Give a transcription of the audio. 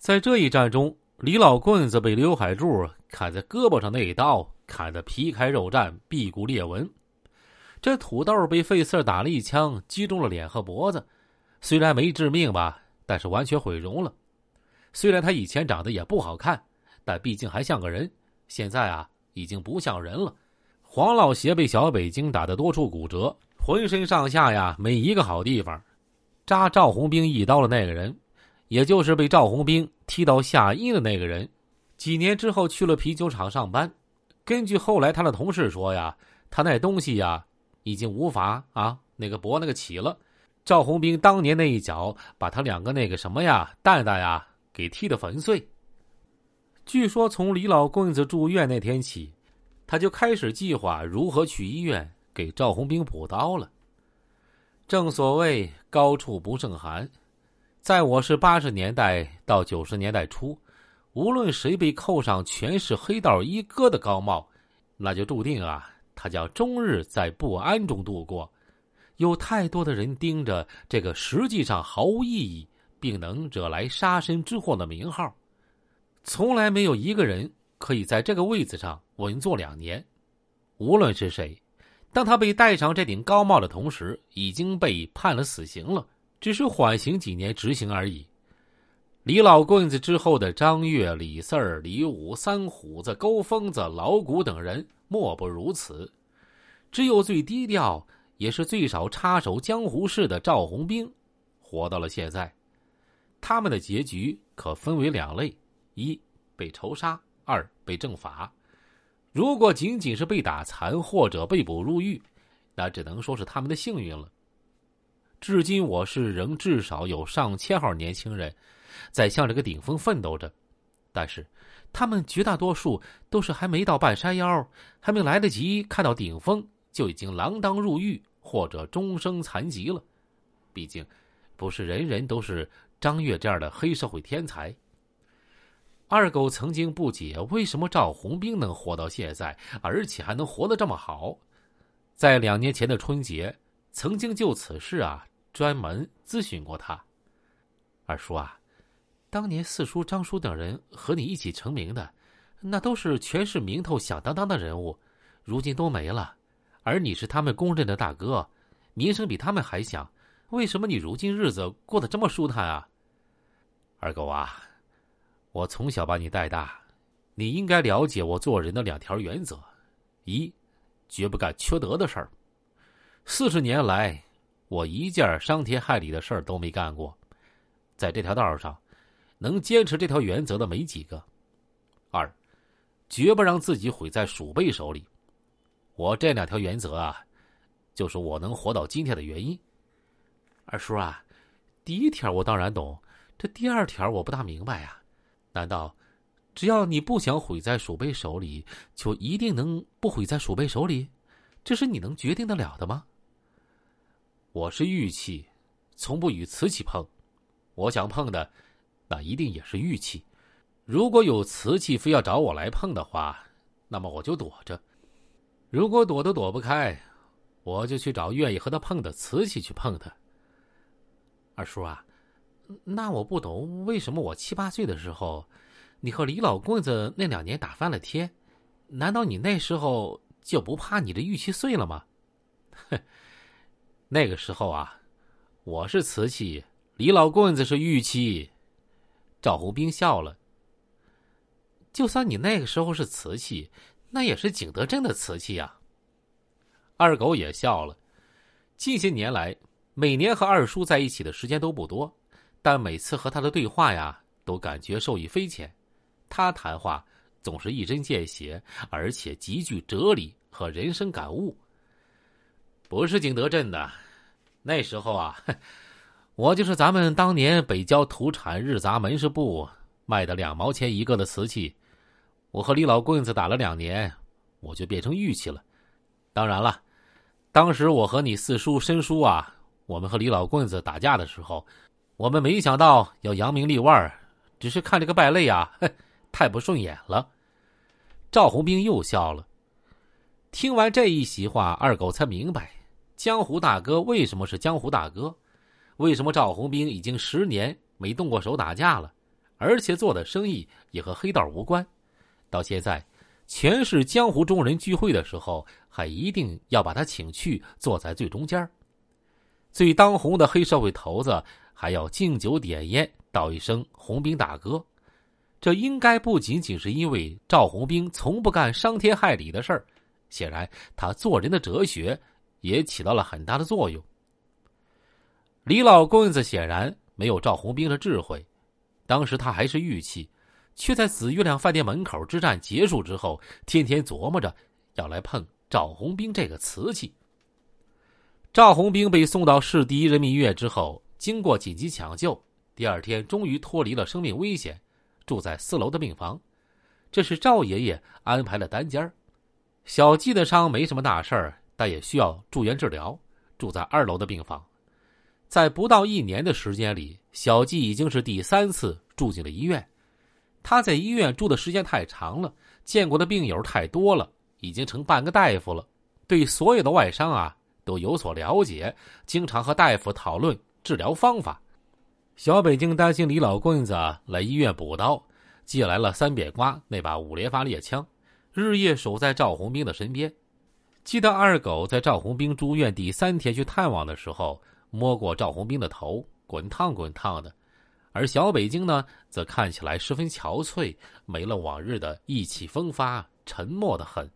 在这一战中，李老棍子被刘海柱砍在胳膊上那一刀，砍得皮开肉绽、屁骨裂纹。这土豆被费四打了一枪，击中了脸和脖子，虽然没致命吧，但是完全毁容了。虽然他以前长得也不好看，但毕竟还像个人。现在啊，已经不像人了。黄老邪被小北京打得多处骨折，浑身上下呀没一个好地方。扎赵红兵一刀的那个人。也就是被赵红兵踢到下阴的那个人，几年之后去了啤酒厂上班。根据后来他的同事说呀，他那东西呀，已经无法啊那个驳那个起了。赵红兵当年那一脚，把他两个那个什么呀蛋蛋呀给踢得粉碎。据说从李老棍子住院那天起，他就开始计划如何去医院给赵红兵补刀了。正所谓高处不胜寒。在我是八十年代到九十年代初，无论谁被扣上全是黑道一哥的高帽，那就注定啊，他将终日在不安中度过。有太多的人盯着这个实际上毫无意义，并能惹来杀身之祸的名号，从来没有一个人可以在这个位子上稳坐两年。无论是谁，当他被戴上这顶高帽的同时，已经被判了死刑了。只是缓刑几年执行而已。李老棍子之后的张月、李四儿、李五、三虎子、勾疯子、老谷等人莫不如此。只有最低调，也是最少插手江湖事的赵红兵，活到了现在。他们的结局可分为两类：一被仇杀，二被正法。如果仅仅是被打残或者被捕入狱，那只能说是他们的幸运了。至今，我市仍至少有上千号年轻人，在向这个顶峰奋斗着，但是，他们绝大多数都是还没到半山腰，还没来得及看到顶峰，就已经锒铛入狱或者终生残疾了。毕竟，不是人人都是张悦这样的黑社会天才。二狗曾经不解，为什么赵红兵能活到现在，而且还能活得这么好？在两年前的春节，曾经就此事啊。专门咨询过他，二叔啊，当年四叔、张叔等人和你一起成名的，那都是全市名头响当当的人物，如今都没了，而你是他们公认的大哥，名声比他们还响，为什么你如今日子过得这么舒坦啊？二狗啊，我从小把你带大，你应该了解我做人的两条原则：一，绝不干缺德的事儿。四十年来。我一件伤天害理的事儿都没干过，在这条道上，能坚持这条原则的没几个。二，绝不让自己毁在鼠辈手里。我这两条原则啊，就是我能活到今天的原因。二叔啊，第一条我当然懂，这第二条我不大明白呀。难道只要你不想毁在鼠辈手里，就一定能不毁在鼠辈手里？这是你能决定得了的吗？我是玉器，从不与瓷器碰。我想碰的，那一定也是玉器。如果有瓷器非要找我来碰的话，那么我就躲着。如果躲都躲不开，我就去找愿意和他碰的瓷器去碰他。二叔啊，那我不懂为什么我七八岁的时候，你和李老棍子那两年打翻了天，难道你那时候就不怕你的玉器碎了吗？哼。那个时候啊，我是瓷器，李老棍子是玉器。赵红兵笑了。就算你那个时候是瓷器，那也是景德镇的瓷器呀。二狗也笑了。近些年来，每年和二叔在一起的时间都不多，但每次和他的对话呀，都感觉受益匪浅。他谈话总是一针见血，而且极具哲理和人生感悟。不是景德镇的，那时候啊，我就是咱们当年北郊土产日杂门市部卖的两毛钱一个的瓷器。我和李老棍子打了两年，我就变成玉器了。当然了，当时我和你四叔、申叔啊，我们和李老棍子打架的时候，我们没想到要扬名立万，只是看这个败类啊，太不顺眼了。赵红兵又笑了。听完这一席话，二狗才明白。江湖大哥为什么是江湖大哥？为什么赵红兵已经十年没动过手打架了，而且做的生意也和黑道无关。到现在，全市江湖中人聚会的时候，还一定要把他请去，坐在最中间。最当红的黑社会头子还要敬酒点烟，道一声“红兵大哥”。这应该不仅仅是因为赵红兵从不干伤天害理的事儿，显然他做人的哲学也起到了很大的作用。李老棍子显然没有赵红兵的智慧，当时他还是玉器，却在紫月亮饭店门口之战结束之后，天天琢磨着要来碰赵红兵这个瓷器。赵红兵被送到市第一人民医院之后，经过紧急抢救，第二天终于脱离了生命危险。住在四楼的病房，这是赵爷爷安排了单间小季的伤没什么大事儿，但也需要住院治疗，住在二楼的病房。在不到一年的时间里，小季已经是第三次住进了医院。他在医院住的时间太长了，见过的病友太多了，已经成半个大夫了，对所有的外伤啊都有所了解，经常和大夫讨论治疗方法。小北京担心李老棍子来医院补刀，借来了三扁瓜那把五连发猎枪，日夜守在赵红兵的身边。记得二狗在赵红兵住院第三天去探望的时候，摸过赵红兵的头，滚烫滚烫的。而小北京呢，则看起来十分憔悴，没了往日的意气风发，沉默的很。